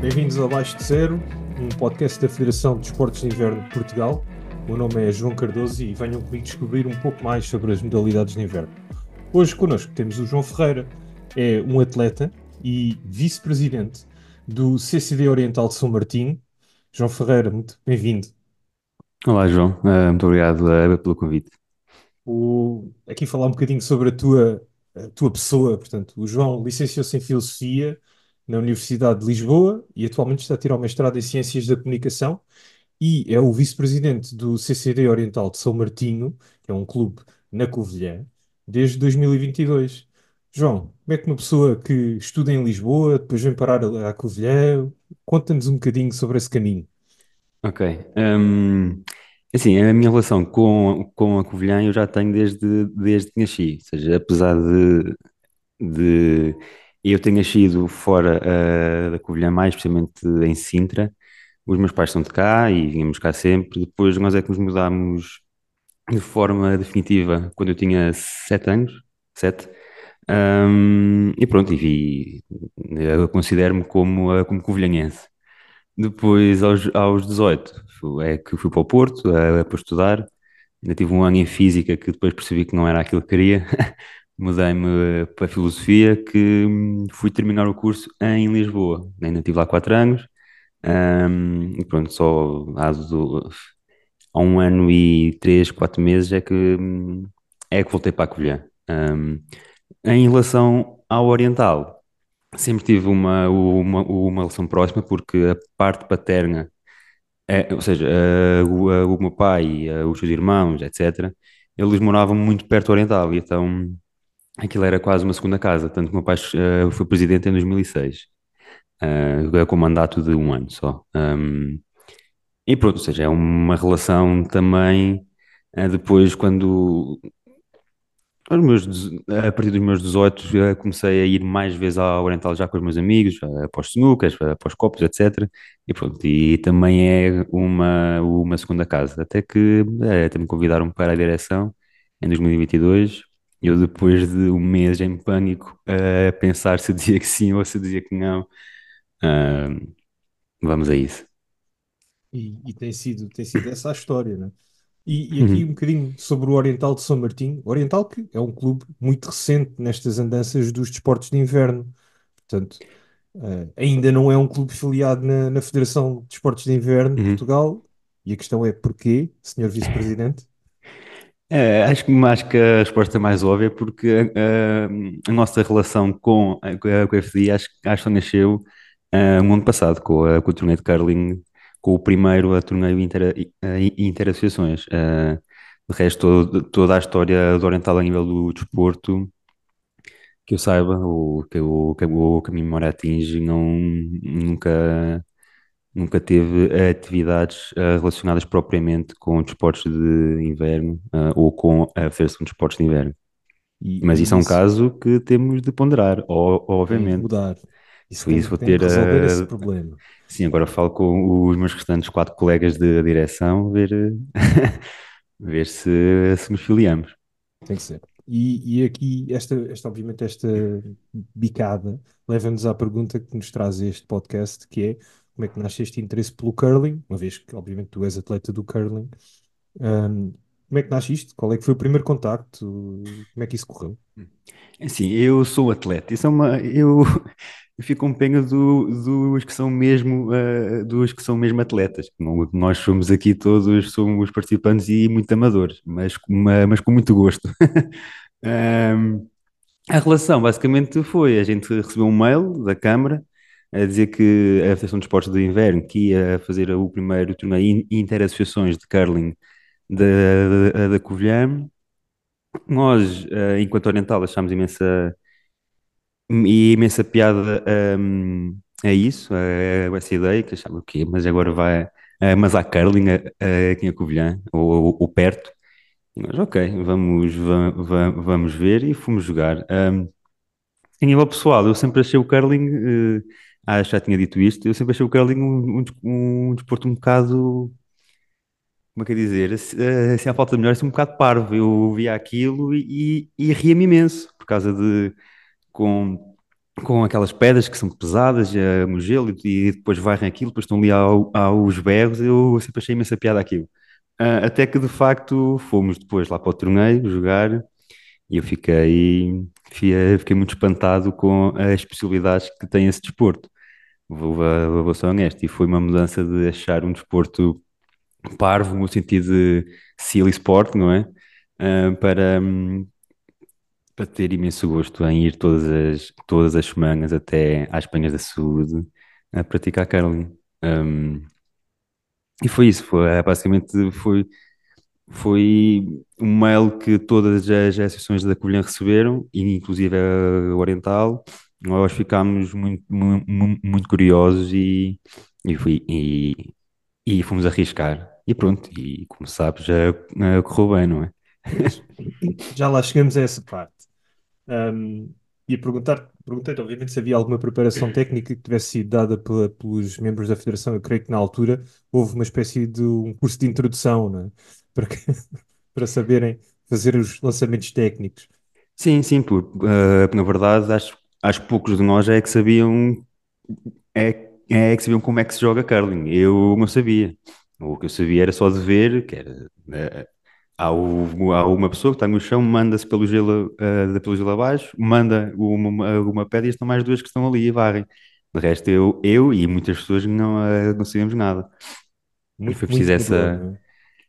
Bem-vindos ao Abaixo de Zero, um podcast da Federação de Desportos de Inverno de Portugal. O meu nome é João Cardoso e venham comigo descobrir um pouco mais sobre as modalidades de inverno. Hoje connosco temos o João Ferreira, é um atleta e vice-presidente do CCD Oriental de São Martinho. João Ferreira, muito bem-vindo. Olá, João. Uh, muito obrigado uh, pelo convite. O... Aqui falar um bocadinho sobre a tua, a tua pessoa. Portanto, o João licenciou-se em Filosofia na Universidade de Lisboa e atualmente está a tirar o mestrado em Ciências da Comunicação e é o vice-presidente do CCD Oriental de São Martinho, que é um clube na Covilhã, desde 2022. João, como é que uma pessoa que estuda em Lisboa, depois vem parar à Covilhã, conta-nos um bocadinho sobre esse caminho. Ok. Um, assim, a minha relação com, com a Covilhã eu já tenho desde, desde que nasci. Ou seja, apesar de, de eu ter nascido fora uh, da Covilhã, mais especialmente em Sintra, os meus pais são de cá e vínhamos cá sempre. Depois nós é que nos mudámos de forma definitiva quando eu tinha sete anos, sete. Um, e pronto, e vi, eu considero-me como, como covilhanense. Depois, aos, aos 18, é que fui para o Porto uh, para estudar. Ainda tive um ano em Física que depois percebi que não era aquilo que queria. Mudei-me para a Filosofia, que hum, fui terminar o curso em Lisboa. Ainda tive lá quatro anos. Um, e pronto, só há, do, há, um ano e três, quatro meses é que, hum, é que voltei para a Covilhã. Um, em relação ao Oriental, sempre tive uma, uma, uma relação próxima, porque a parte paterna, é, ou seja, o, o meu pai, os seus irmãos, etc., eles moravam muito perto do Oriental, e então aquilo era quase uma segunda casa. Tanto que o meu pai uh, foi presidente em 2006, uh, com mandato de um ano só. E pronto, ou seja, é uma relação também. Uh, depois, quando aos meus, a partir dos meus 18 já comecei a ir mais vezes ao Oriental já com os meus amigos, para os snookas, para os copos, etc. E pronto, e também é uma, uma segunda casa. Até que é, até me convidaram para a direção em 2022. Eu depois de um mês em pânico a pensar se dizia que sim ou se dizia que não, vamos a isso. E, e, tem sido, tem sido essa a história, né? E, e aqui uhum. um bocadinho sobre o Oriental de São Martinho. O Oriental que é um clube muito recente nestas andanças dos desportos de inverno. Portanto, uh, ainda não é um clube filiado na, na Federação de Desportos de Inverno de uhum. Portugal. E a questão é porquê, Senhor Vice-Presidente? É, acho, que, acho que a resposta é mais óbvia porque a, a, nossa relação com a, com a FDI acho, acho que nasceu uh, no ano passado com, a, com o torneio de curling com o primeiro a torneio inter, interassociações. Uh, de resto, todo, toda a história do Oriental a nível do desporto, que eu saiba, o que o, que, que a minha memória atinge, não, nunca, nunca teve atividades uh, relacionadas propriamente com desportos de inverno uh, ou com a Federação de Desportos de Inverno. E, Mas isso, isso, é um caso que temos de ponderar, obviamente. Mudar. Isso, isso vou ter. resolver esse problema. Sim, agora falo com os meus restantes quatro colegas de direção, ver, ver se, se nos filiamos. Tem que ser. E, e aqui, esta, esta, obviamente, esta bicada leva-nos à pergunta que nos traz este podcast, que é como é que nasce este interesse pelo curling, uma vez que, obviamente, tu és atleta do curling. Um, como é que nasce isto? Qual é que foi o primeiro contacto? Como é que isso correu? Sim, eu sou atleta. Isso é uma, eu, eu fico com pena do, dos que são mesmo uh, dos que são mesmo atletas. Nós somos aqui todos somos participantes e muito amadores, mas, mas com muito gosto. um, a relação basicamente foi: a gente recebeu um mail da Câmara a dizer que a Federação de Esportes de Inverno que ia fazer o primeiro torneio interassociações de curling da, da, da Covilhã. Nós, uh, enquanto Oriental, achámos imensa e imensa piada um, a isso, a, a essa ideia, que achava o quê? Mas agora vai, uh, mas há curling aqui em Covilhã, ou, ou, perto. E nós, ok, vamos, vamos, vamos ver e fomos jogar. Um, em nível pessoal, eu sempre achei o curling, uh, ah, já tinha dito isto, eu sempre achei o curling um, um, um desporto um bocado, como é que é dizer, assim, eh, assim à falta de melhor, assim um bocado parvo. Eu via aquilo e, e, e ria-me imenso, por causa de, com, com aquelas pedras que são pesadas, uh, no gelo, e, e depois varrem aquilo, depois estão ali ao, aos berros, eu sempre achei imensa piada aquilo. Ah, até que de facto fomos depois lá para o torneio jogar e eu fiquei, fiquei, muito espantado com as possibilidades que tem esse desporto. Vou, vou, vou ser honesto, e foi uma mudança de achar um desporto parvo, no sentido de silly sport, não é? Ah, para, para ter imenso gosto em ir todas as, todas as semanas até às Penhas da Saúde a praticar curling. Um, e foi isso, foi, é, basicamente foi, foi um mail que todas as associações da Covilhã receberam, inclusive a Oriental, nós ficámos muito, muito, muito curiosos e, e, fui, e, e fomos arriscar. E pronto, e como sabes, já correu bem, não é? Já lá chegamos a essa parte. Um, ia perguntar, perguntei-te, obviamente, se havia alguma preparação técnica que tivesse sido dada pela- pelos membros da Federação. Eu creio que na altura houve uma espécie de um curso de introdução, é? Para, que- para saberem fazer os lançamentos técnicos. Sim, sim, porque uh, na verdade acho, acho que poucos de nós é que sabiam é, é que sabiam como é que se joga curling. Eu não sabia. O que eu sabia era só de ver, que era uh, há, o- há uma pessoa que está no chão, manda-se pelo gelo, uh, pelo gelo abaixo, manda uma, uma, pedra e estão mais duas que estão ali e varrem. De resto, eu, eu e muitas pessoas não, uh, não sabíamos nada. E Muito, foi preciso essa. é?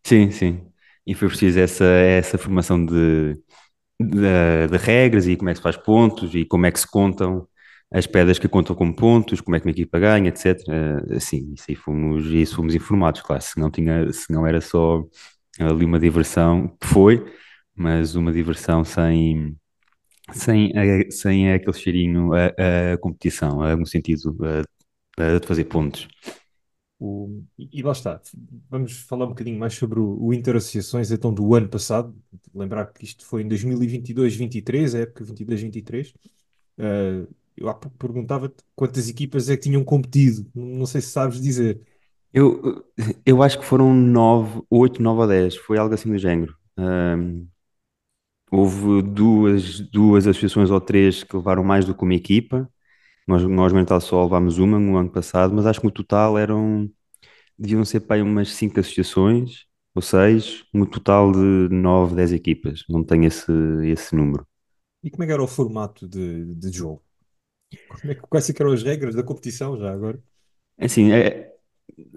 Sim, sim. E foi preciso essa, essa formação de, de, de regras e como é que se faz pontos e como é que se contam as pedras que contam como pontos, como é que uma equipa ganha, etc. Assim, isso aí fomos, isso fomos informados, claro. Se não tinha, se não era só ali uma diversão, que foi, mas uma diversão sem, sem, eh, sem aquele cheirinho a, a competição, a- no sentido a- a de fazer pontos. O- e, e lá está. Vamos falar um bocadinho mais sobre o, o Interassociações, então, do ano passado. Lembrar que isto foi em 2022-23, a época 22-23. Uh, eu há pouco perguntava-te quantas equipas é que tinham competido. Não sei se sabes dizer. Eu, eu acho que foram nove, oito, nove ou dez, foi algo assim do género. Houve duas, duas associações ou três que levaram mais do que uma equipa. Nós, nós Mental só levámos uma no ano passado, mas acho que no total eram, deviam ser para aí umas cinco associações, ou seis, no total de nove, dez equipas. Não tenho esse, esse número. E como é que era o formato de, de jogo? Como é que, quais é que eram as regras da competição já agora? É Assim, é,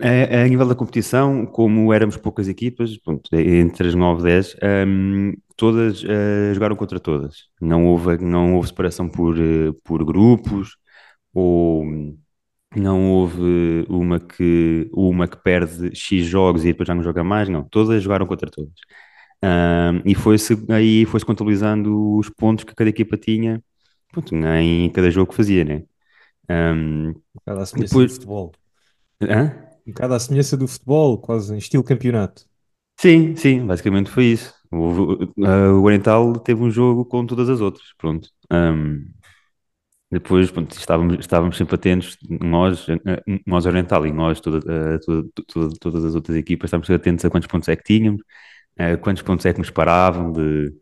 é, é a nível da competição, como éramos poucas equipas, pronto, entre as 9 e 10, hum, todas eh, jogaram contra todas. Não houve, não houve separação por, eh, por grupos, ou não houve uma que, uma que perde X jogos e depois já não joga mais, não. Todas jogaram contra todas. Hum, e foi-se, aí foi-se contabilizando os pontos que cada equipa tinha, pronto, em cada jogo que fazia, né? Um do depois, futebol. hã? Um bocado à semelhança do futebol, quase em estilo campeonato. Sim, sim, basicamente foi isso. O, o Oriental teve um jogo com todas as outras, pronto. Ahm, depois, pronto, estávamos, estávamos sempre atentos, nós, eh, nós Oriental e nós, toda, eh, toda- toda- todas as outras equipas, estávamos atentos a quantos pontos é que tínhamos, eh, quantos pontos é que nos paravam de,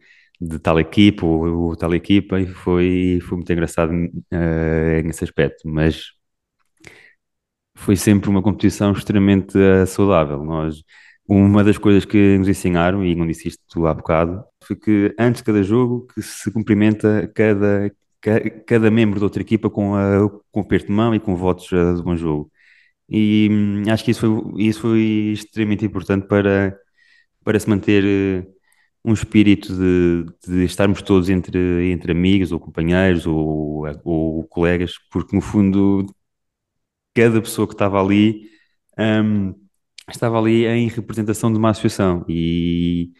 de tal equipa ou, ou tal equipa, e foi, foi muito engraçado, eh, nesse aspecto. Mas foi sempre uma competição extremamente eh, saudável. Nós, uma das coisas que nos ensinaram, e não disse isto há bocado, foi que antes de cada jogo que se cumprimenta cada, ca- cada, membro da outra equipa com, a, com o aperto de mão e com votos eh, de bom jogo. E hum, acho que isso foi, isso foi extremamente importante para, para se manter eh, um espírito de, de estarmos todos entre, entre amigos ou companheiros ou, ou colegas, porque no fundo cada pessoa que estava ali, hum, estava ali em representação de uma associação e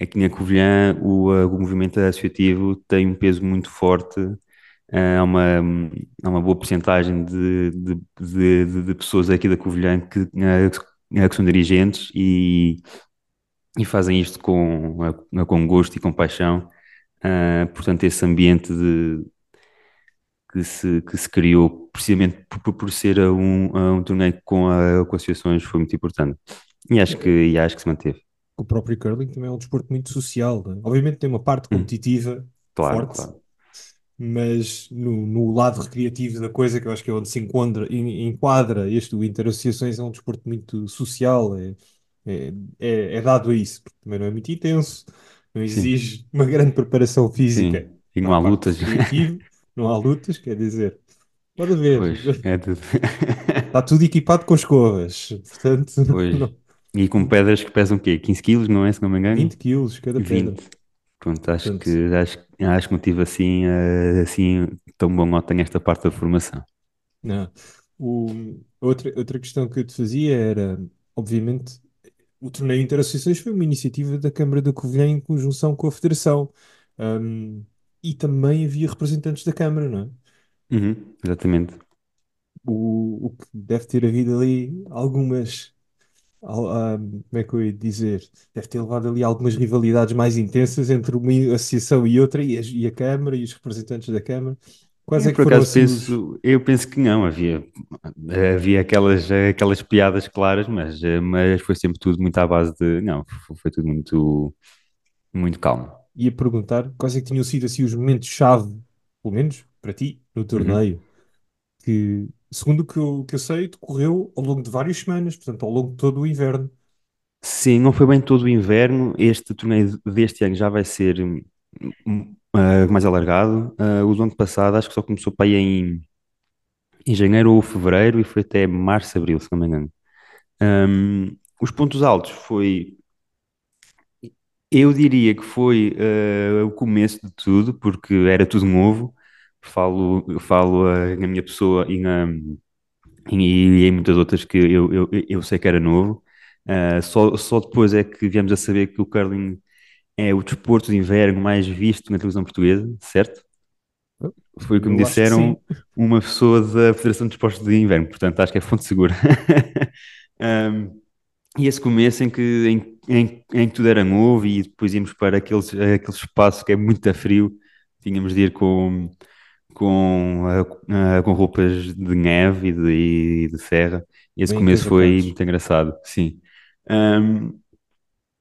aqui na Covilhã o, uh, o movimento associativo tem um peso muito forte, uh, há uma, uma boa porcentagem de, de, de, de pessoas aqui da Covilhã que, uh, que são dirigentes e, e fazem isto com, com gosto e com paixão. Portanto, esse ambiente de, que se, que se criou precisamente por, por ser um, um torneio com, a, com associações foi muito importante. E acho que, e acho que se manteve. O próprio curling também é um desporto muito social. né? Obviamente tem uma parte Hum, competitiva claro, forte, claro. mas no, no lado recreativo da coisa, que eu acho que é onde se enquadra, en- enquadra este, o Interassociações, é um desporto muito social, é, é, é, é dado a isso, porque também não é muito intenso, não Sim, exige uma grande preparação física sim. E não a há lutas. não há lutas, quer dizer, pode haver, Pois, é tudo. está tudo equipado com escovas, portanto, não, E com pedras que pesam o quê? 15 quilos, não é? Se não me engano? 20 quilos cada pedra. 20. Pronto, acho que, acho, acho que não tive assim, eh, assim tão bom nota nesta parte da formação. Não. O, outra, outra questão que eu te fazia era, obviamente, o torneio Interassociações foi uma iniciativa da Câmara da Covilhã em conjunção com a Federação. Ahm, e também havia representantes da Câmara, não é? Uhum, exatamente. O, o que deve ter havido ali algumas, al- ahm, como é que eu ia dizer? Deve ter levado ali algumas rivalidades mais intensas entre uma associação e outra, e a, e a Câmara e os representantes da Câmara. Quais Eu é que por foram acaso assim os. penso, eu penso que não, havia, havia aquelas, aquelas piadas claras, mas, eh, mas foi sempre tudo muito à base de, não, foi, foi tudo muito, muito calmo. Ia perguntar quais é que tinham sido assim os momentos-chave, pelo menos para ti, no Uhum. torneio, que, segundo o que eu, que eu sei, decorreu ao longo de várias semanas, portanto, ao longo de todo o inverno. Sim, não foi bem todo o inverno. Este torneio deste ano já vai ser ah, mais alargado. Ah, o do ano passado acho que só começou para aí em, em janeiro ou fevereiro e foi até março, abril, se não me engano. Hum, os pontos altos foi, eu diria que foi ah, o começo de tudo, porque era tudo novo. Falo, falo ah, na minha pessoa e, na, e, em muitas outras que eu, eu, eu sei que era novo. Ah, só, só depois é que viemos a saber que o curling é o desporto de inverno mais visto na televisão portuguesa, certo? Foi o que me Eu que disseram uma pessoa da Federação de Desportos de Inverno, portanto acho que é fonte segura. Um, e esse começo em que, em, em, em que tudo era novo e depois íamos para aqueles, aquele espaço que é muito a frio, tínhamos de ir com, com, ah, com roupas de neve e de, e de serra. E esse Bem começo foi muito engraçado, sim. Um,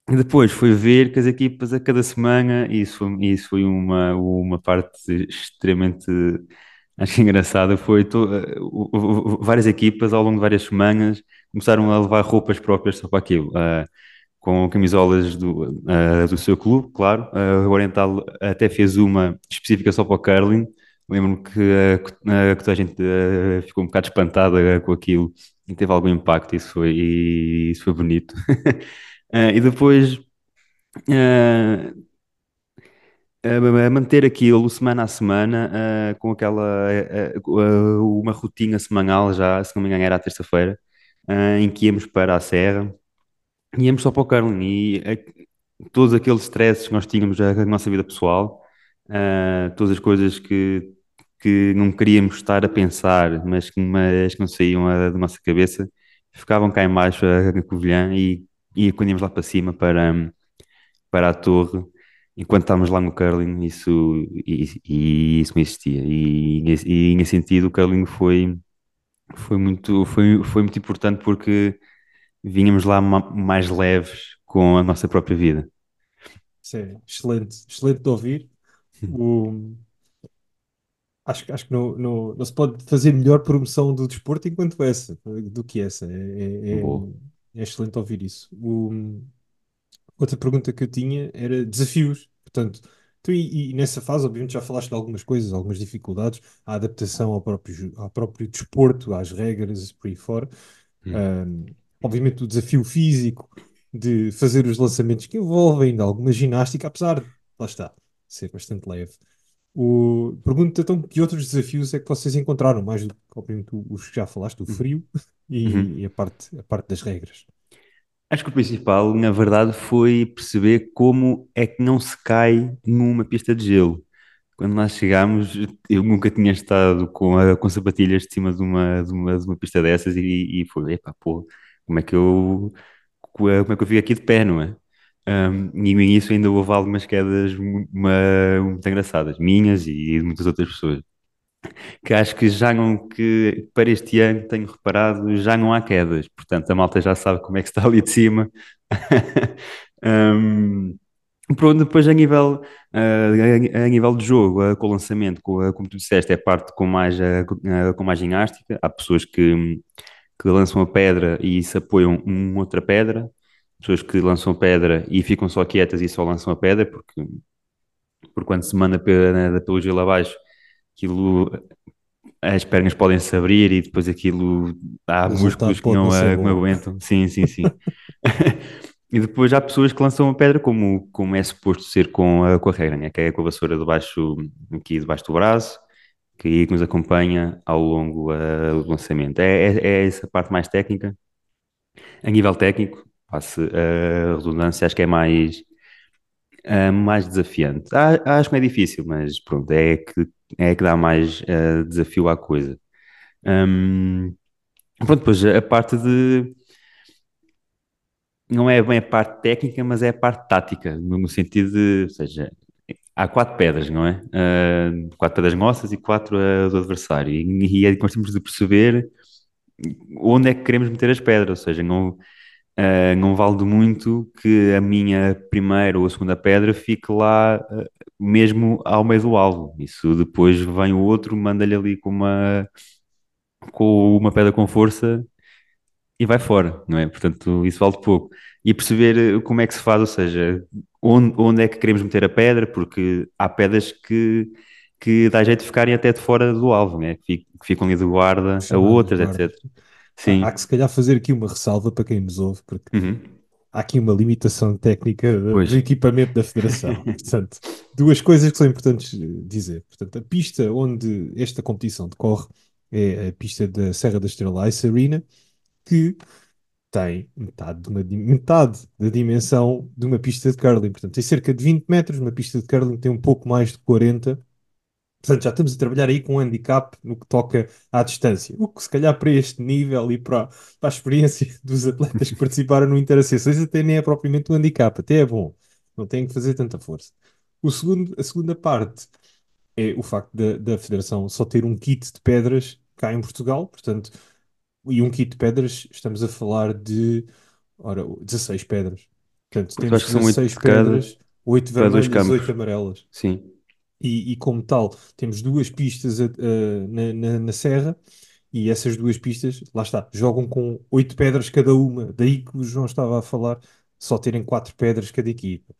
depois foi ver que as equipas a cada semana, e isso, foi- isso foi uma, uma parte extremamente, acho engraçada, foi to- várias equipas ao longo de várias semanas começaram a levar roupas próprias só para aquilo, ah, com camisolas do, ah, do seu clube, claro. Ah, o Oriental até fez uma específica só para o curling. Lembro-me que, ah, que, toda a gente ah, ficou um bocado espantada com aquilo e teve algum impacto, isso foi, e isso foi bonito. E depois manter aquilo semana a semana, ah, com aquela ah, uma rotina semanal já, se não me engano era à terça-feira, ah, em que íamos para a serra, íamos só para o curling e ah, todos aqueles stresses que nós tínhamos na nossa vida pessoal, ah, todas as coisas que, que não queríamos estar a pensar, mas que, mas que não saíam da nossa cabeça, ficavam cá em baixo ah, na Covilhã e, e quando íamos lá para cima para para a torre, enquanto estávamos lá no curling, isso, e, e isso não existia. E, nesse- e nesse sentido, o curling foi, foi muito, foi, foi muito importante porque vínhamos lá ma- mais leves com a nossa própria vida. É excelente, excelente de ouvir. O, acho, que- acho que não, não, não se pode fazer melhor promoção do desporto enquanto essa, do que essa. É, é, é- é excelente ouvir isso. O, Outra pergunta que eu tinha era desafios. Portanto, tu e, e nessa fase, obviamente, já falaste de algumas coisas, algumas dificuldades, a adaptação ao próprio, ao próprio desporto, às regras, por aí fora. Hum. Ahm, obviamente, o desafio físico de fazer os lançamentos que envolvem ainda alguma ginástica, apesar de, lá está, ser bastante leve. O, pergunto então que outros desafios é que vocês encontraram, mais do que, obviamente, os que já falaste, o Uhum. frio e, e Uhum. a parte, a parte das regras. Acho que o principal, na verdade, foi perceber como é que não se cai numa pista de gelo. Quando nós chegámos, eu nunca tinha estado com, a, com sapatilhas de cima de uma, de uma, de uma pista dessas e, e foi, epá, pô, como é que eu, como é que eu fico aqui de pé, não é? Um, e início ainda houve algumas quedas uma- muito engraçadas, minhas e de muitas outras pessoas. que acho que já não, que para este ano tenho reparado, já não há quedas, portanto a malta já sabe como é que está ali de cima. Um, pronto, depois a nível, uh, a, nível de jogo, uh, com o lançamento, com, como tu disseste, é parte com mais, com mais ginástica. Há pessoas que, que lançam a pedra e se apoiam uma outra pedra, pessoas que lançam a pedra e ficam só quietas e só lançam a pedra, porque, porque quando se manda pela, pelo gelo abaixo, aquilo as pernas podem se abrir e depois aquilo há músculos que não, a- não aguentam. Sim, sim, sim. E depois há pessoas que lançam a pedra como, como é suposto ser com a, com a regra, né? Que é com a vassoura debaixo, aqui debaixo do braço, que aí nos acompanha ao longo ah, do lançamento. É, é, é essa parte mais técnica. A nível técnico, passe a redundância, acho que é mais, ah, mais desafiante. Ah, acho que não é difícil, mas pronto, é que, é que dá mais desafio à coisa. Hum, pronto, depois a parte de. Não é bem a parte técnica, mas é a parte tática, no sentido de. Ou seja, há quatro pedras, não é? Ah, quatro pedras nossas e quatro ah, do adversário. E, e é nós temos de perceber onde é que queremos meter as pedras, ou seja, não, ah, não vale muito que a minha primeira ou a segunda pedra fique lá mesmo ao meio do alvo. Isso depois vem o outro, manda-lhe ali com uma, com uma pedra com força e vai fora, não é? Portanto, isso vale pouco. E perceber como é que se faz, ou seja, onde, onde é que queremos meter a pedra, porque há pedras que, que dá jeito de ficarem até de fora do alvo, né? Que fi- que ficam ali de guarda a outras, etc. Há, há Sim. que se calhar fazer aqui uma ressalva para quem nos ouve, porque Uhum. há aqui uma limitação técnica do Pois. do equipamento da Federação. Portanto, duas coisas que são importantes eh, dizer. Portanto, a pista onde esta competição decorre é a pista da Serra da Estrela Ice Arena, que tem metade, de uma metade da dimensão de uma pista de curling. Portanto, tem cerca de 20 metros, uma pista de curling tem um pouco mais de 40. Portanto, já estamos a trabalhar aí com um handicap no que toca à distância. O que, se calhar, para este nível e para, para a experiência dos atletas que participaram no Interassociações, até nem é propriamente um handicap, até é bom. Não tem que fazer tanta força. O segundo, a segunda parte é o facto da, da Federação só ter um kit de pedras cá em Portugal, portanto, e um kit de pedras, estamos a falar de, ora, 16 pedras. Portanto, temos acho que são oito 16 de cada pedras, 8 para dois vermelhas, 8 campos. amarelas. Sim. E, e como tal, temos duas pistas a- na, na, na serra e essas duas pistas, lá está, jogam com oito pedras cada uma. Daí que o João estava a falar, só terem quatro pedras cada equipa.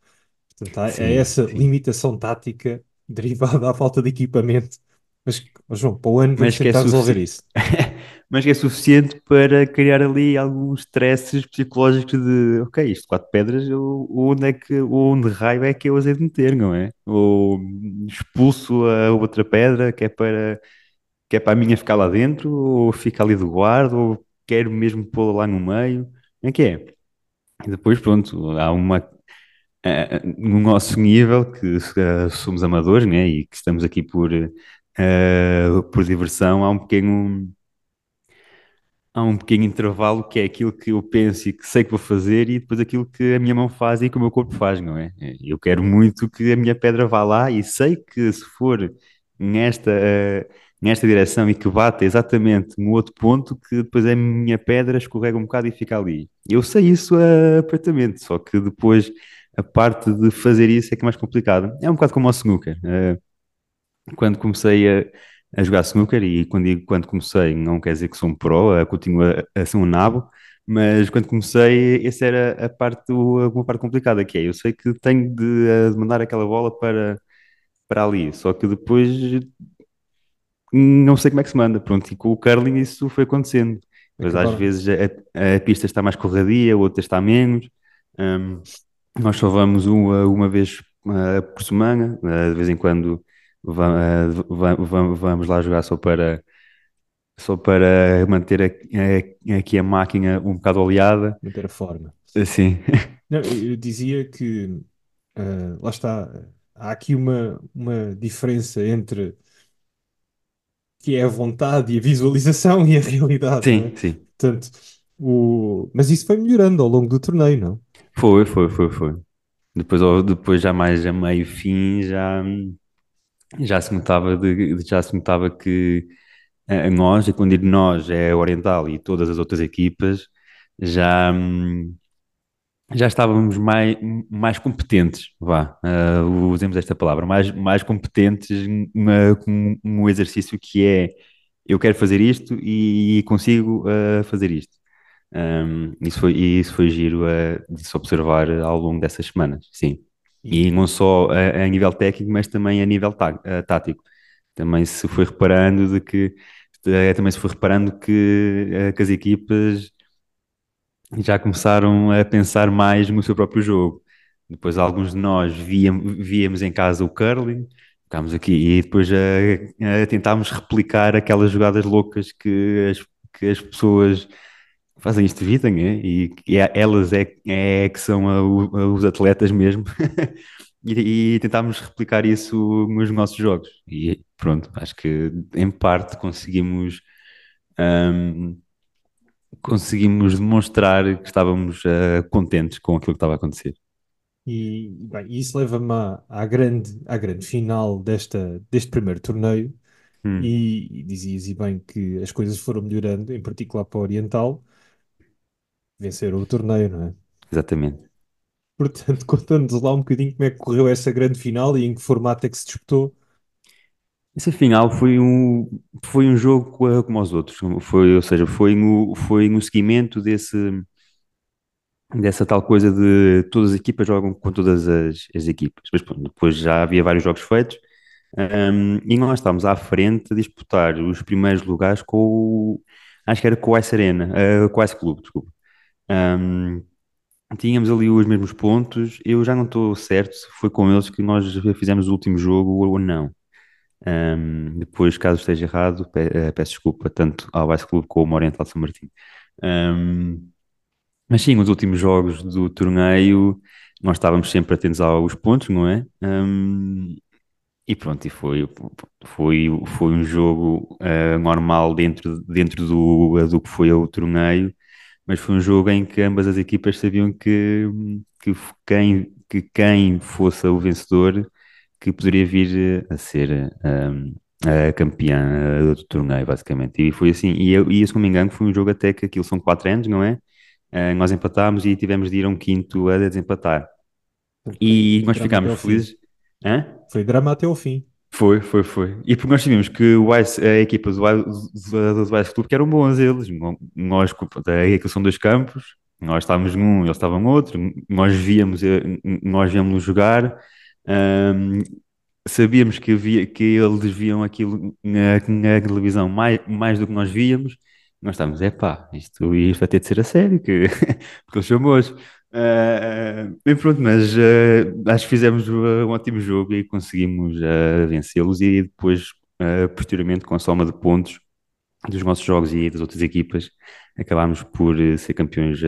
Portanto, há- é Sim, essa sim. limitação tática derivada da falta de equipamento. Mas, João, para o ano vamos é tentar resolver isso. mas que é suficiente para criar ali alguns stresses psicológicos de, ok, isto quatro pedras, onde é que, onde raio é que eu as hei de meter, não é? Ou expulso a outra pedra que é para, que é para a minha ficar lá dentro, ou fica ali de guarda, ou quero mesmo pô-la lá no meio, é que é? E depois, pronto, há uma, eh, no nosso nível, que eh, somos amadores, né, e que estamos aqui por, eh, por diversão, há um pequeno, há um pequeno intervalo que é aquilo que eu penso e que sei que vou fazer e depois aquilo que a minha mão faz e que o meu corpo faz, não é? Eu quero muito que a minha pedra vá lá e sei que se for nesta, eh, nesta direção e que bata exatamente no outro ponto, que depois a minha pedra escorrega um bocado e fica ali. Eu sei isso eh, perfeitamente, só que depois a parte de fazer isso é que é mais complicado. É um bocado como o snooker. Eh, quando comecei a, a jogar snooker, e quando digo quando comecei, não quer dizer que sou um pro, eh, continuo a, a ser um nabo, mas quando comecei, essa era a parte, do- uma parte complicada, que é, eu sei que tenho de, eh, de mandar aquela bola para, para ali, só que depois não sei como é que se manda, pronto, e com o curling isso foi acontecendo. Pois às vezes a, a pista está mais corredia, outra está menos. Hum, nós só vamos uma, uma vez uh, por semana, uh, de vez em quando uh, vamos lá jogar só para, só para manter a- a- aqui a máquina um bocado oleada. Manter a forma. Assim, Não, eu, dizia que, ah, lá está, há aqui uma, uma diferença entre que é a vontade e a visualização e a realidade, não é? sim, sim. Portanto, o... Mas isso foi melhorando ao longo do torneio, não? Foi, foi, foi, foi. Depois, depois já mais a meio fim, já, já se notava, de, já se notava que a nós, e quando digo nós é Oriental e todas as outras equipas, já, hum, já estávamos mais, mais competentes, vá, uh, usemos esta palavra, mais, mais competentes com um exercício que é eu quero fazer isto e consigo uh, fazer isto. Um, isso foi, isso foi giro uh, de se observar ao longo dessas semanas, sim. E não só a, a nível técnico, mas também a nível tá, uh, tático. Também se foi reparando de que também se foi reparando que, que as equipas já começaram a pensar mais no seu próprio jogo. Depois alguns de nós víamos, víamos em casa o curling, ficámos aqui e depois a, a tentámos replicar aquelas jogadas loucas que as, que as pessoas fazem isto de vida, né? e, e é, elas é, é que são a, a, os atletas mesmo. e, e tentámos replicar isso nos nossos jogos. E pronto, acho que em parte conseguimos. Um, conseguimos demonstrar que estávamos uh, contentes com aquilo que estava a acontecer. e, bem, isso leva-me à, à grande, à grande final desta, deste primeiro torneio. Hum, E, e dizias e bem que as coisas foram melhorando, em particular para o Oriental, venceram o torneio, não é? exatamente. Portanto, contando-nos lá um bocadinho como é que correu essa grande final e em que formato é que se disputou. Esse final foi um, foi um jogo co- como os outros, foi, ou seja, foi no, foi no seguimento desse, dessa tal coisa de todas as equipas jogam com todas as, as equipas. Mas pronto, depois já havia vários jogos feitos, um, e nós estávamos à frente a disputar os primeiros lugares com o, acho que era com o Ice Arena, uh, com o Ice Clube, desculpa. Um, tínhamos ali os mesmos pontos, eu já não estou certo se foi com eles que nós fizemos o último jogo ou não. Um, depois, caso esteja errado, eh, peço desculpa tanto ao Vice Clube como ao Oriental São Martinho. Um, mas sim, os últimos jogos do torneio, nós estávamos sempre atentos aos pontos, não é? Um, e pronto, e foi, foi, foi um jogo uh, normal dentro, dentro do, do que foi o torneio, mas foi um jogo em que ambas as equipas sabiam que, que, quem, que quem fosse o vencedor que poderia vir a ser um, a campeã do torneio, basicamente. E foi assim, e, eu, e se não me engano, foi um jogo até que aquilo são quatro anos, não é? Uh, nós empatámos e tivemos de ir a um quinto a desempatar. E nós ficámos felizes. Hã? Foi drama até ao fim. Foi, foi, foi. E porque nós sabíamos que o Ice, a equipa do, do, do Ice Clube que eram bons eles. Nós, aquilo são dois campos, nós estávamos num, eles estavam no outro, nós víamos, eh, nós víamos jogar, sabíamos que, havia, que eles viam aquilo na, na televisão mais, mais do que nós víamos, nós estávamos, é pá, isto, isto vai ter de ser a sério, que, porque eles são bons. Uh, bem pronto, mas uh, acho que fizemos um ótimo jogo e conseguimos uh, vencê-los e depois, posteriormente, com a soma de pontos dos nossos jogos e das outras equipas, acabámos por ser campeões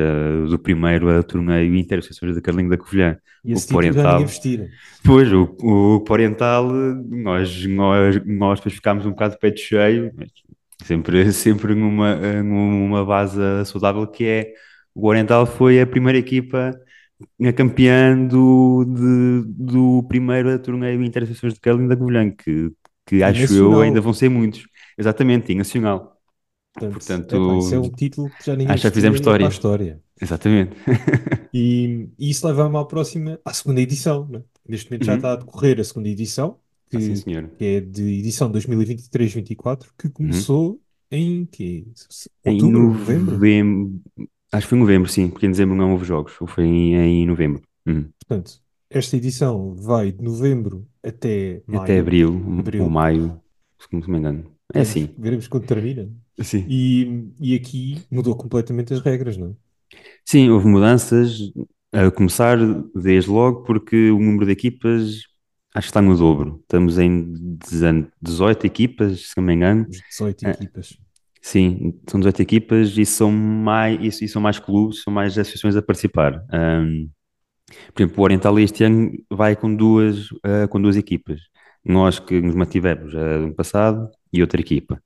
do primeiro torneio Inter-Associações da Carlinho da Covilhã, E o esse ninguém Oriental. vestia. Pois, o, o Oriental, nós, nós, nós depois ficámos um bocado de peito cheio, mas sempre, sempre numa, numa base saudável que é o Oriental foi a primeira equipa a campeã do, de, do primeiro torneio Interações de Curling da Covilhã, que, que acho eu ainda vão ser muitos. Exatamente, e nacional. Portanto, epá, isso é um Portanto, título que já ninguém acho que fizemos história. história. Exatamente. E, e isso leva-me à próxima, à segunda edição, né? Neste momento já está a Uhum. decorrer a segunda edição, Ah, sim, que, senhor. que é de edição 2023-24, que Uhum. começou em que? Em Outubro, novembro? novembro, acho que foi em novembro, sim, porque em dezembro não houve jogos, ou foi em, em novembro. Uhum. Portanto, esta edição vai de novembro até Até maio, abril ou abril. maio, se não me engano. É Veremos, assim, veremos quando termina. sim. E, e aqui mudou completamente as regras, não é? Sim, houve mudanças, a começar desde logo, porque o número de equipas acho que está no dobro. Estamos em 18 equipas, se não me engano. Os 18 Ah, equipas. Sim, são 18 equipas e são mais, e, são mais clubes, são mais associações a participar. Um, por exemplo, o Oriental este ano vai com duas, uh, com duas equipas. Nós que nos mantivemos uh, ano passado e outra equipa.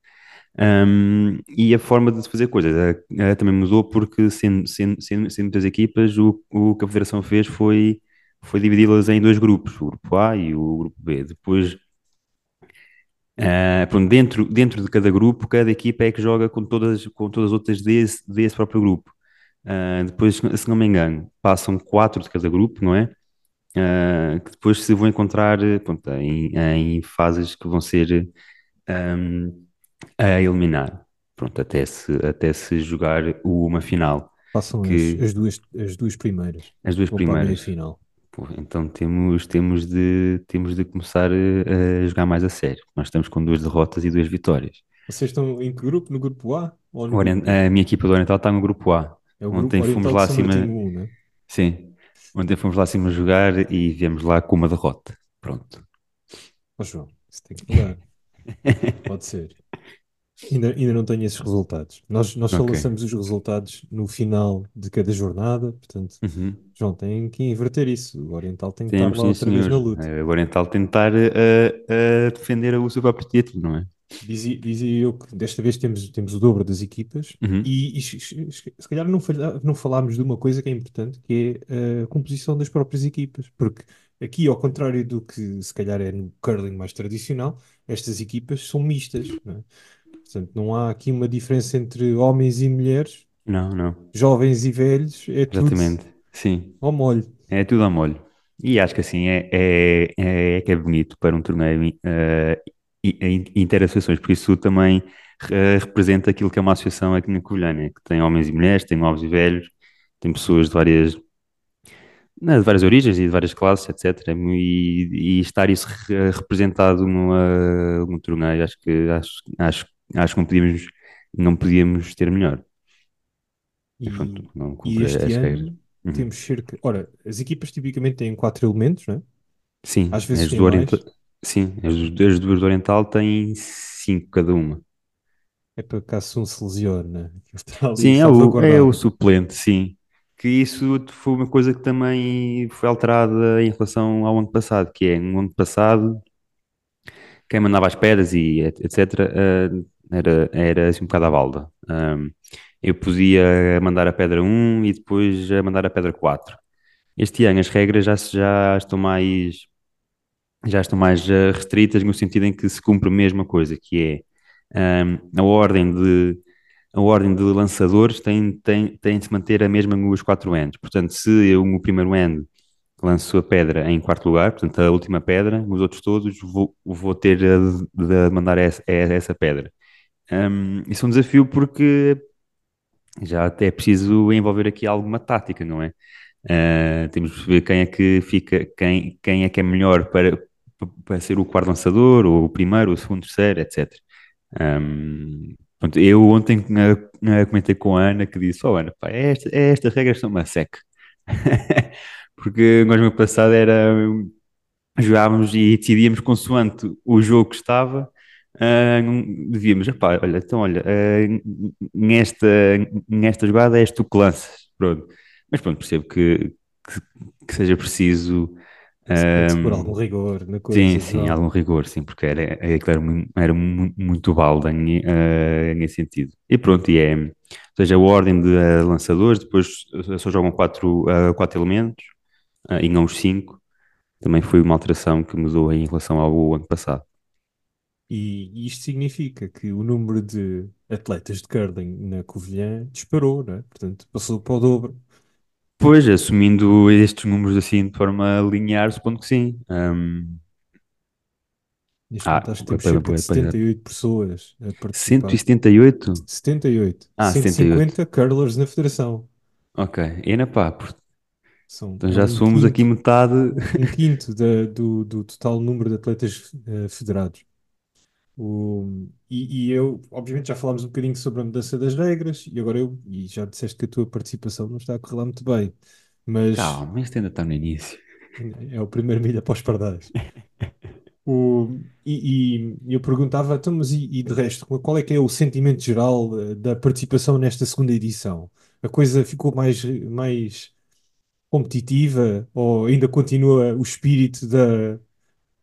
Um, e a forma de fazer coisas uh, também mudou porque, sendo, sendo, sendo, sendo muitas equipas, o, o que a Federação fez foi, foi dividi-las em dois grupos, o grupo A e o grupo B. Depois Ah, pronto, dentro, dentro de cada grupo, cada equipa é que joga com todas, com todas as outras desse, desse próprio grupo. Ah, depois, se não me engano, passam quatro de cada grupo, não é? Ah, que depois se vão encontrar pronto, em, em fases que vão ser ahm, a eliminar. Pronto, até se, até se jogar uma final, Passam as, que as duas, as duas primeiras. as duas primeiras. final. Pô, então temos, temos de, temos de começar a, a jogar mais a sério. Nós estamos com duas derrotas e duas vitórias. Vocês estão em que grupo? No grupo A ou no Orien- grupo? A minha equipa do Oriental está no grupo A. É o grupo Ontem fomos lá acima, Martinho 1, né? sim, ontem fomos lá acima jogar e viemos lá com uma derrota. Pronto. Ó João, isso tem que mudar. Pode ser. Ainda, ainda não tenho esses resultados. Nós, nós só Ok. lançamos os resultados no final de cada jornada, portanto, Uhum. João tem que inverter isso. O Oriental tem que estar Temos, lá sim, outra vez senhor. na luta. Eh, O Oriental tentar eh, a, defender o seu próprio título, não é? Dizia, dizia eu que desta vez temos, temos o dobro das equipas Uhum. e, e se calhar não, falha- não falámos de uma coisa que é importante, que é a composição das próprias equipas, porque aqui, ao contrário do que se calhar é no curling mais tradicional, estas equipas são mistas, não é? Portanto, não há aqui uma diferença entre homens e mulheres, Não, não. jovens e velhos, é tudo Exatamente. Sim. ao molho. É tudo a molho. E acho que assim é, é, é, é que é bonito para um torneio eh, i- in- interassociações, porque isso também eh, representa aquilo que é uma associação aqui na Covilhã, né? Que tem homens e mulheres, tem novos e velhos, tem pessoas de várias, né, de várias origens e de várias classes, etc. E, e estar isso re- representado numa, num torneio, acho que acho, acho, acho que não podíamos, não podíamos ter melhor. Mas pronto, E, não e este as regras. ano Uhum. temos cerca. Ora, as equipas tipicamente têm quatro elementos, não é? Sim, Às vezes as do Oriental, sim, as, do- as duas do Oriental têm cinco cada uma. É para caso um se lesione, né? Sim, é o, é o suplente, sim. Que isso foi uma coisa que também foi alterada em relação ao ano passado, que é no ano passado quem mandava as pedras e et- etc. era, era assim um bocado à balda. Ahm, eu podia mandar a pedra um e depois mandar a pedra 4. Este ano as regras já, já estão mais já estão mais eh, restritas no sentido em que se cumpre a mesma coisa, que é ahm, a ordem de a ordem de lançadores tem, tem, tem de se manter a mesma nos quatro ends. Portanto, se eu no primeiro end lanço a pedra em quarto lugar, portanto a última pedra, os outros todos vou, vou ter de, de mandar essa, essa pedra. Ahm, isso é um desafio porque já até é preciso envolver aqui alguma tática, não é? Uh, temos de perceber quem é que fica, quem, quem é que é melhor para, para ser o quarto lançador, ou o primeiro, o segundo, terceiro, etc. Um, pronto, eu ontem uh, comentei com a Ana que disse: Oh, Ana, pá, esta, estas regras são uma seca. Porque nós no ano passado era jogávamos e decidíamos consoante o jogo que estava. Uh, devíamos, epá, olha, então olha, uh, nesta, nesta jogada és tu que lanças, pronto. Mas pronto, percebo que, que, que seja preciso. Se pôr algum Um, rigor na sim, coisa, sim, João. algum rigor, sim, porque era, era, era, mu- era mu- muito balda em, uh, nesse sentido. E pronto, e é, ou seja, a ordem de uh, lançadores, depois só jogam quatro, uh, quatro elementos e não os cinco. Também foi uma alteração que mudou em relação ao ano passado. E isto significa que o número de atletas de curling na Covilhã disparou, não é? Portanto, passou para o dobro. Pois, assumindo estes números assim de forma linear, supondo que sim. Um, Neste ah, momento acho que temos cerca de pois, pois, 78 pessoas a participar. 178? 78. Ah, 78. 150 curlers na federação. Ok. E na pá, por- São, então já um somos aqui quinto, metade. um quinto da- do, do total número de atletas eh, federados. O- e, e eu, obviamente, já falámos um bocadinho sobre a mudança das regras, e agora eu, e já disseste que a tua participação não está a correr lá muito bem, mas Calma, isto ainda está no início. é o primeiro milha para os pardais. O, e, e eu perguntava, então, mas e, e de resto, qual é que é o sentimento geral eh, da participação nesta segunda edição? A coisa ficou mais, mais competitiva ou ainda continua o espírito da,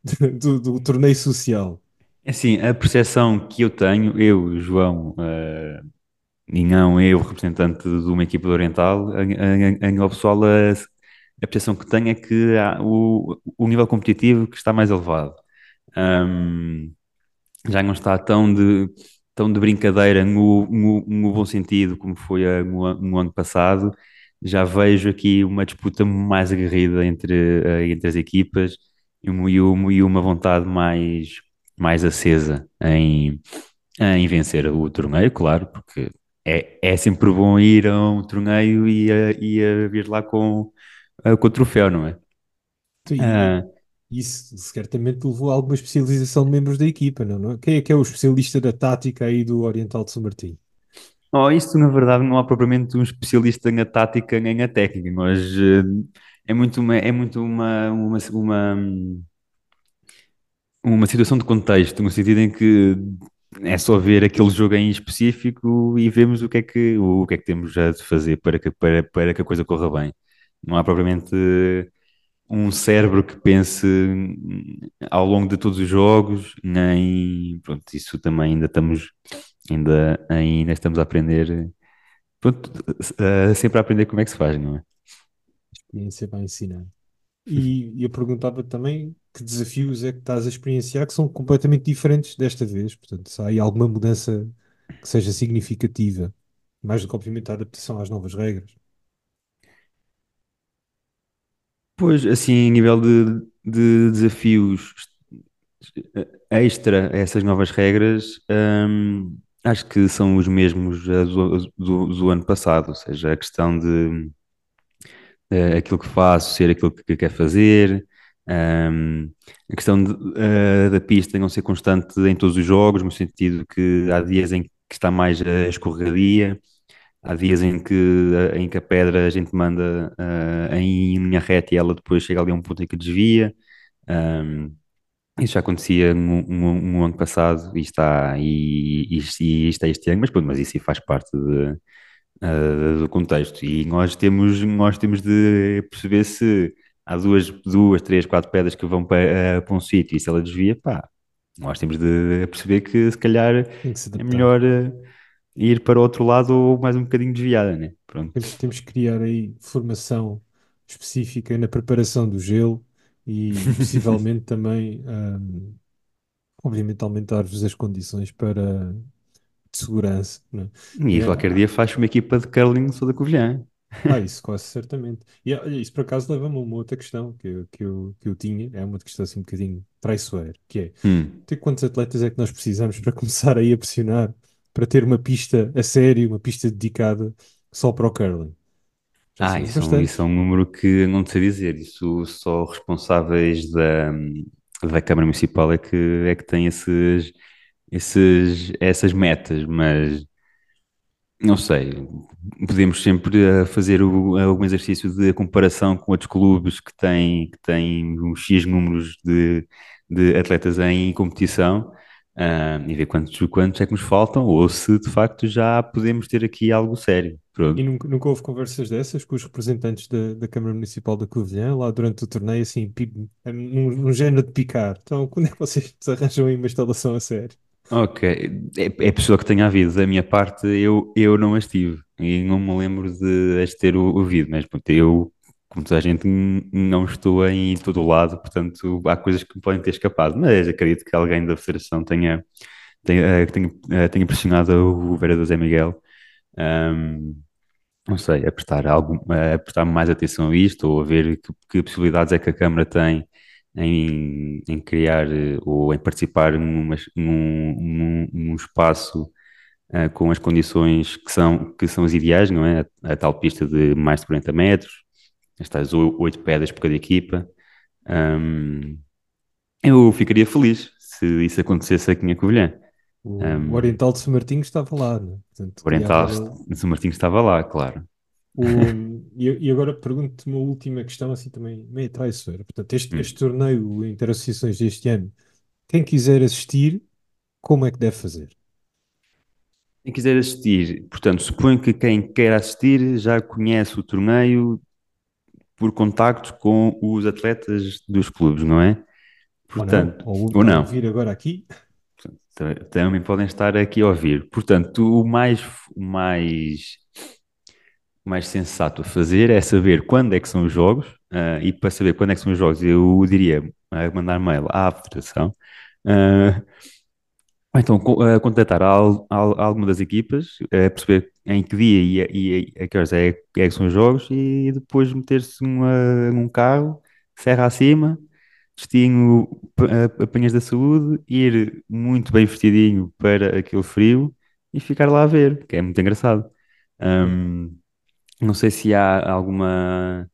do, do torneio social? Assim, a percepção que eu tenho, eu, João, eh, e não eu, representante de uma equipa do Oriental, em, em nível pessoal, a, a percepção que tenho é que o, o nível competitivo que está mais elevado. Um, já não está tão de, tão de brincadeira no, no, no bom sentido como foi a, no, no ano passado. Já vejo aqui uma disputa mais aguerrida entre, eh, entre as equipas e uma e uma vontade mais, mais acesa em, em vencer o torneio, claro, porque é, é sempre bom ir a um torneio e a, e a vir lá com, eh, com o troféu, não é? E Ah, isso certamente levou a alguma especialização de membros da equipa, não, não é? Quem é que é o especialista da tática aí do Oriental de São Martim? Oh, isto, na verdade, não há propriamente um especialista na tática nem na técnica, mas eh, é muito uma, é muito uma, uma, uma, uma situação de contexto, no sentido em que é só ver aquele jogo em específico e vemos o que é que, o, que é que temos a de fazer para que, para, para que a coisa corra bem. Não há propriamente um cérebro que pense ao longo de todos os jogos, nem, pronto, isso também ainda estamos, ainda, ainda estamos a aprender Pronto, sempre a aprender como é que se faz, não é? Experiência vai ensinar. E, eu perguntava também que desafios é que estás a experienciar que são completamente diferentes desta vez. Portanto, se há aí alguma mudança que seja significativa, mais do que obviamente a adaptação às novas regras. Pois, assim, em nível de, de desafios extra a essas novas regras, hum, acho que são os mesmos do, do, do ano passado, ou seja, a questão de eh, aquilo que faço ser aquilo que, que quer fazer, hum, a questão de, eh, da pista não ser constante em todos os jogos, no sentido que há dias em que está mais a escorregadia, Há dias em que, em que a pedra a gente manda ah, em linha reta e ela depois chega ali a um ponto em que desvia. Ahm, isso já acontecia no, no- no ano passado e está, e, e, e está este ano, mas, pronto, mas isso faz parte de, ah, do contexto. E nós temos, nós temos de perceber se há duas, duas, três, quatro pedras que vão para, ah, para um sítio e se ela desvia, pá, nós temos de perceber que se calhar se é melhor. ah, ir para o outro lado ou mais um bocadinho desviada, né? Pronto. Temos, temos que criar aí formação específica na preparação do gelo e, possivelmente também, ahm, obviamente, aumentar-vos as condições para de segurança, é? E E, qualquer dia faz uma equipa de curling só da Covilhã. Ah, isso quase certamente. E isso por acaso leva-me a uma outra questão que eu, que eu, que eu tinha, é uma questão assim um bocadinho traiçoeira, que é, Hum. ter quantos atletas é que nós precisamos para começar aí a pressionar, para ter uma pista a sério, uma pista dedicada só para o curling? Já Ah, isso é, um, isso é um número que não sei dizer. Isso só responsáveis da, da Câmara Municipal é que, é que têm esses, esses, essas metas, mas não sei. Podemos sempre eh, fazer algum exercício de comparação com outros clubes que têm, que têm uns X números de, de atletas em competição, ah, e ver quantos, quantos é que nos faltam, ou se de facto já podemos ter aqui algo sério. E Pronto. nunca, nunca houve conversas dessas com os representantes da, da Câmara Municipal da Covilhã, lá durante o torneio, assim, num, num género de picar. Então, quando é que vocês arranjam aí uma instalação a sério? Ok, é, é que tenha havido. Da minha parte, eu, eu não as tive. E não me lembro de as ter ouvido, mas pronto, eu, como toda a gente, não estou em todo lado, portanto, há coisas que me podem ter escapado, mas acredito que alguém da Federação tenha, tenha, eh, tenha, eh, tenha pressionado o vereador Zé Miguel, ahm, não sei, a prestar, algum, a prestar mais atenção a isto ou a ver que, que possibilidades é que a Câmara tem em, em criar eh, ou em participar numa, num, num, num espaço eh, com as condições que são, que são as ideais, não é? A, a tal pista de mais de 40 metros, estas o- oito pedras por cada equipa. Ahm, eu ficaria feliz se isso acontecesse aqui em Covilhã. O, o Um, Oriental de São Martinho estava lá, né? Portanto, o Oriental de São Martinho estava lá, claro. O, e, e agora pergunto-te uma última questão, assim também meio traiçoeira. Portanto, este, este Hum. torneio Interassociações deste ano, quem quiser assistir, como é que deve fazer? Quem quiser assistir, portanto, suponho que quem quer assistir já conhece o torneio por contactos com os atletas dos clubes, não é? Ou não? Portanto, Ou ou não, ouvir agora aqui? ta- também podem estar aqui a ouvir. Portanto, o mais, o mais, mais sensato a fazer é saber quando é que são os jogos, ah, e para saber quando é que são os jogos, eu diria ah, mandar mail à Federação, Ou então, contactar al- al- alguma das equipas, perceber em que dia e, e a que horas é, é que são os jogos e depois meter-se num carro, serra acima, destino apanhas da saúde, ir muito bem vestidinho para aquele frio e ficar lá a ver, que é muito engraçado. Yeah. Não sei se há alguma,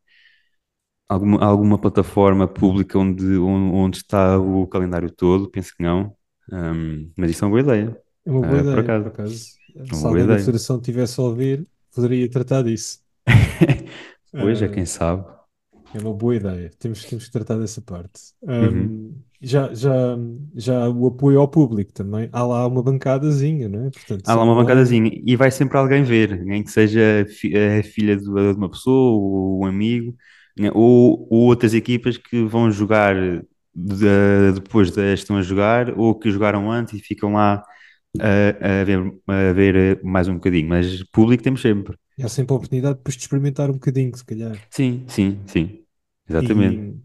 alguma, alguma plataforma pública onde, onde, está o calendário todo, penso que não. Ahm, mas isso é uma boa ideia, É uma boa por ideia, por acaso. acaso. É Se alguém da. Federação tivesse a ouvir, poderia tratar disso. Pois é, Ah, quem sabe. é uma boa ideia. Temos, temos que tratar dessa parte. Uhum. Já, já, já o apoio ao público também. Há lá uma bancadazinha, não é? Portanto, Há lá uma bancadazinha e vai sempre alguém ver, nem que seja a filha de uma pessoa ou um amigo, né, ou, ou outras equipas que vão jogar de- depois das estão a jogar ou que jogaram antes e ficam lá a, a ver, a ver mais um bocadinho. Mas público temos sempre. Há sempre a oportunidade depois de experimentar um bocadinho, se calhar. Sim, sim, sim. Exatamente. E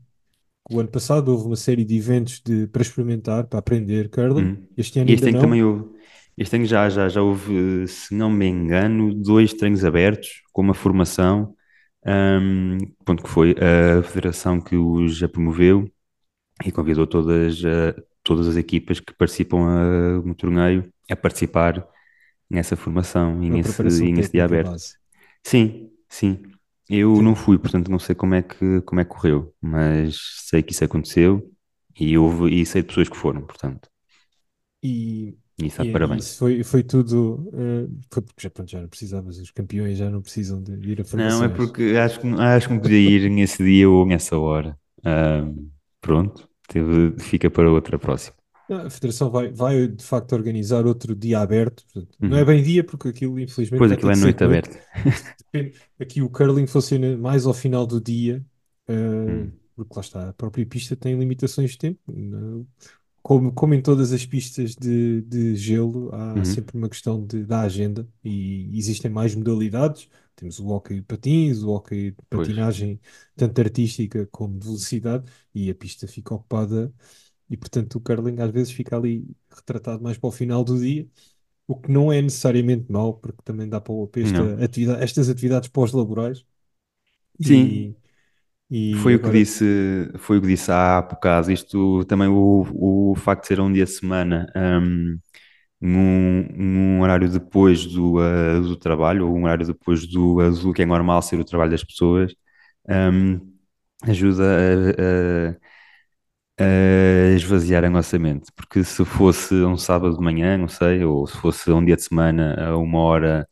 o ano passado houve uma série de eventos de, para experimentar, para aprender curling. Hum. Este ano este ainda ano também houve. Este ano já, já, já houve, se não me engano, dois treinos abertos com uma formação, hum, pronto, que foi a federação que os promoveu e convidou todas, eh, todas as equipas que participam eh, no torneio a participar nessa formação e nesse, e nesse dia aberto. Sim, sim. Eu não fui, portanto não sei como é que, como é que correu, mas sei que isso aconteceu e houve, e sei de pessoas que foram, portanto, E, isso e, dá e parabéns. isso foi, foi tudo. eh, foi porque já, pronto, já não precisavas, os campeões já não precisam de, de ir a Não, é formações. porque acho que, acho que não podia ir nesse dia ou nessa hora. Ahm, pronto, teve, fica para outra próxima. Ah, A Federação vai, vai de facto organizar outro dia aberto. portanto, não é Uhum. bem dia, porque aquilo infelizmente Pois aquilo é noite aberta. Aqui o curling funciona mais ao final do dia, Hum, porque lá está, a própria pista tem limitações de tempo. não- Como, como em todas as pistas de, de gelo, há uhum. sempre uma questão de, da agenda e existem mais modalidades. Temos o hóquei de patins, o hóquei de Pois. patinagem, tanto artística como de velocidade, e a pista fica ocupada e, portanto, o curling às vezes fica ali retratado mais para o final do dia, o que não é necessariamente mau, porque também dá para, para esta atividade, estas atividades pós-laborais. Sim, E, e foi o que agora, disse, foi o que disse há bocado. Isto também o, o facto de ser um dia de semana, ahm, num, num horário depois do, ah, do trabalho, ou um horário depois do, do que é normal ser o trabalho das pessoas, ahm, ajuda a esvaziar a nossa mente, porque se fosse um sábado de manhã, não sei, ou se fosse um dia de semana a uma hora,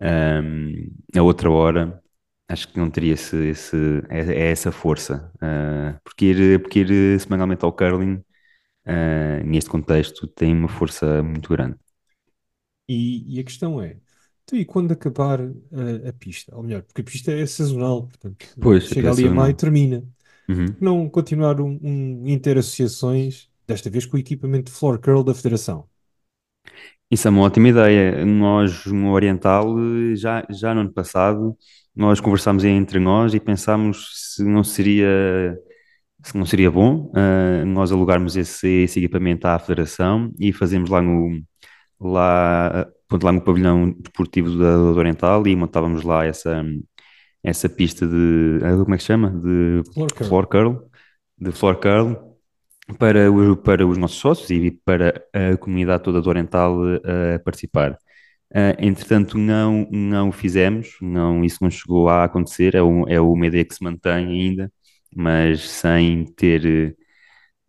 ahm, a outra hora, acho que não teria esse, esse, é, é essa força, Ah, porque ir, porque ir semanalmente ao curling, ah, neste contexto, tem uma força muito grande. e, e a questão é, então, e quando acabar a, a pista? Ou melhor, porque a pista é sazonal, portanto, Pois, chega ali a maio e termina. Uhum. Não continuar um, um interassociações, desta vez com o equipamento de floor curl da Federação. Isso é uma ótima ideia. Nós, no Oriental, eh, já, já no ano passado, nós conversámos entre nós e pensámos se não seria, se não seria bom, eh, nós alugarmos esse, esse equipamento à Federação e fazemos lá no, lá, pronto, lá no pavilhão desportivo da, do Oriental e montávamos lá essa, essa pista de, eh, como é que se chama? De Floor curl. floor curl, de floor curl para, o- para os nossos sócios e para a comunidade toda do Oriental eh, participar. Eh, entretanto, não, não o fizemos, não, isso não chegou a acontecer, é, um, é uma ideia que se mantém ainda, mas sem ter,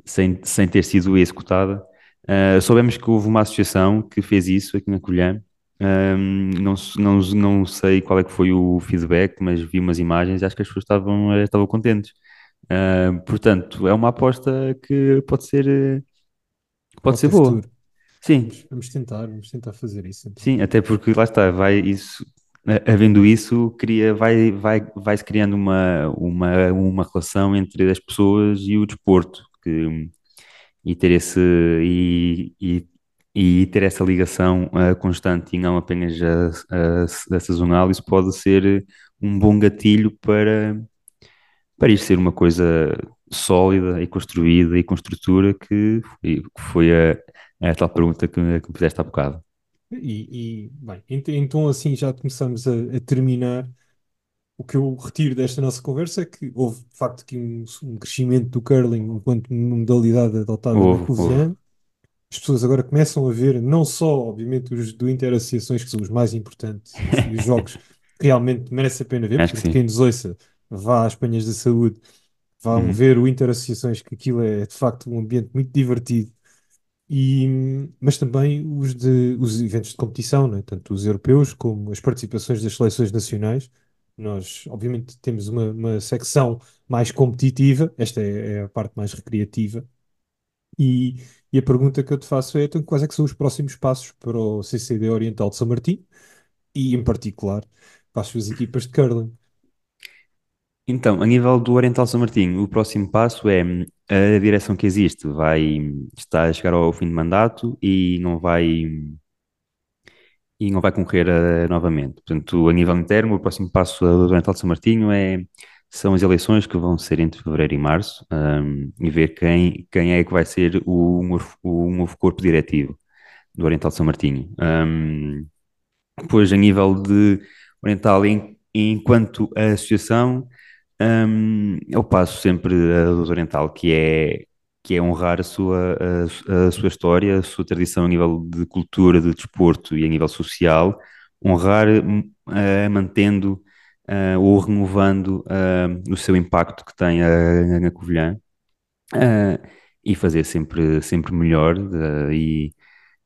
sem, sem ter sido executada. Eh, soubemos que houve uma associação que fez isso aqui na Covilhã. Ahm, não, se- não, não sei qual é que foi o feedback, mas vi umas imagens e acho que as pessoas estavam, eh, estavam contentes. Ah, portanto, é uma aposta que pode ser, eh, pode Pode ser boa. futuro. Sim, Vamos, tentar, vamos tentar fazer isso então. sim, até porque lá está, vai isso, havendo isso, cria, vai, vai, vai-se criando uma, uma, uma relação entre as pessoas e o desporto, que, e ter esse e, e, e ter essa ligação ah, constante e não apenas a, a, a sazonal, isso pode ser um bom gatilho para para isto ser uma coisa sólida e construída e com estrutura que foi, que foi a, a tal pergunta que, que me fizeste há bocado. E, e, bem, ent- então assim já começamos a, terminar. O que eu retiro desta nossa conversa é que houve, de facto, aqui um, um crescimento do curling enquanto modalidade adotada na Houve. Covilhã. As pessoas agora começam a ver, não só, obviamente, os do Interassociações, que são os mais importantes, e, os jogos realmente merece a pena ver, Acho que portanto, quem nos ouça, vá às Espanhas da Saúde, vão Uhum. ver o Interassociações, que aquilo é, de facto, um ambiente muito divertido e, mas também os, de, os eventos de competição, né? Tanto os europeus como as participações das seleções nacionais. Nós, obviamente, temos uma, uma secção mais competitiva, esta é, é a parte mais recreativa. E, e a pergunta que eu te faço é: então, quais é que são os próximos passos para o CCD Oriental de São Martim e, em particular, para as suas equipas de curling? Então, a nível do Oriental São Martinho, o próximo passo é hum, a direção que existe vai está a chegar ao fim de mandato e não vai e não vai concorrer eh, novamente. Portanto, a nível interno, o próximo passo do Oriental São Martinho é são as eleições que vão ser entre fevereiro e março hum, e ver quem quem é que vai ser o, novo- o novo corpo diretivo do Oriental São Martinho. Hum, depois, a nível de Oriental, em- enquanto associação Hum, eu passo sempre a luz oriental, que é, que é honrar a sua, a, a sua história, a sua tradição a nível de cultura, de desporto e a nível social, honrar eh, mantendo eh, ou renovando eh, o seu impacto que tem a, na Covilhã eh, e fazer sempre, sempre melhor e,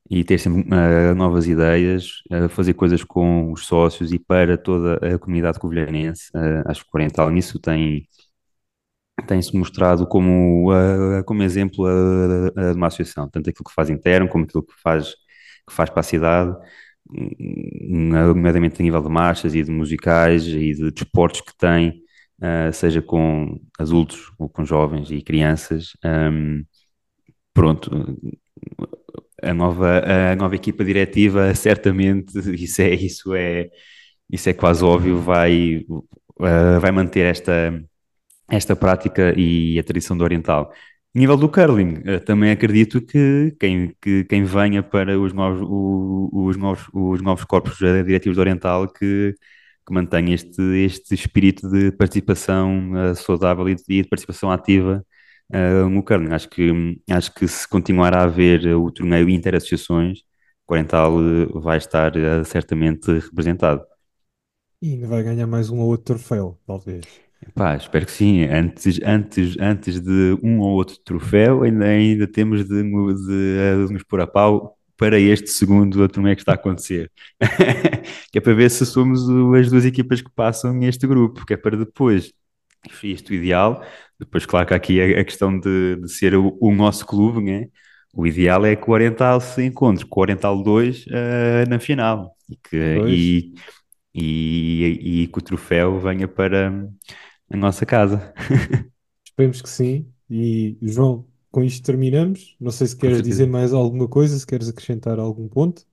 e ter sempre novas ideias, fazer coisas com os sócios e para toda a comunidade covilhanense. Acho que o Oriental nisso tem tem-se mostrado como, uh, como exemplo uh, uh, de uma associação, tanto aquilo que faz interno como aquilo que faz, que faz para a cidade, nomeadamente a nível de marchas e de musicais e de desportos que tem, uh, seja com adultos ou com jovens e crianças. Um, pronto, a nova, a nova equipa diretiva, certamente, isso é, isso é, isso é quase óbvio, vai, uh, vai manter esta esta prática e a tradição do Oriental. Nível do curling, eh, também acredito que quem, que, quem venha para os novos, o- os novos, os novos corpos diretivos do Oriental que, que mantenha este, este espírito de participação eh, saudável e de, participação ativa eh, no curling. Acho que, acho que se continuar a haver o torneio interassociações, o Oriental vai estar certamente representado. E ainda vai ganhar mais um ou outro troféu, talvez. Pá, espero que sim. Antes, antes, antes de um ou outro troféu, ainda, ainda temos de, de, eh, nos pôr a pau para este segundo torneio que está a acontecer. Que é para ver se somos as duas equipas que passam neste grupo, que é para depois, isto o ideal, depois claro que aqui a, a questão de, de ser o, o nosso clube, né? O ideal é que o Oriental se encontre com o Oriental 2 eh, na final e que, e, e, e que o troféu venha para a nossa casa. Esperemos que sim. E, João, com isto terminamos. Não sei se queres dizer mais alguma coisa, se queres acrescentar algum ponto.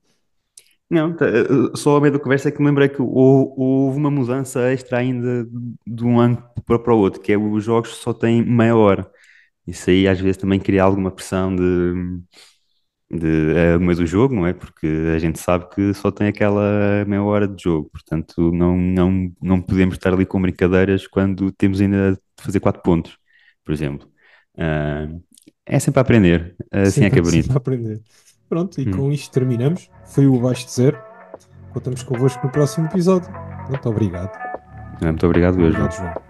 Não, tá, eh, só ao meio da conversa é que me lembrei que hou- houve uma mudança extra ainda de um ano para para o outro, que é os jogos só têm meia hora. Isso aí às vezes também cria alguma pressão de, de no meio do jogo, não é? Porque a gente sabe que só tem aquela meia hora de jogo, portanto não, não, não podemos estar ali com brincadeiras quando temos ainda de fazer quatro pontos, por exemplo. Ah, é sempre a aprender, assim é que Sempre, é sempre a bonito. aprender. Pronto, e com Hum. isto terminamos. Foi o Abaixo de Zero. Contamos convosco no próximo episódio. Muito obrigado. Muito obrigado, eu, Obrigado, João. João.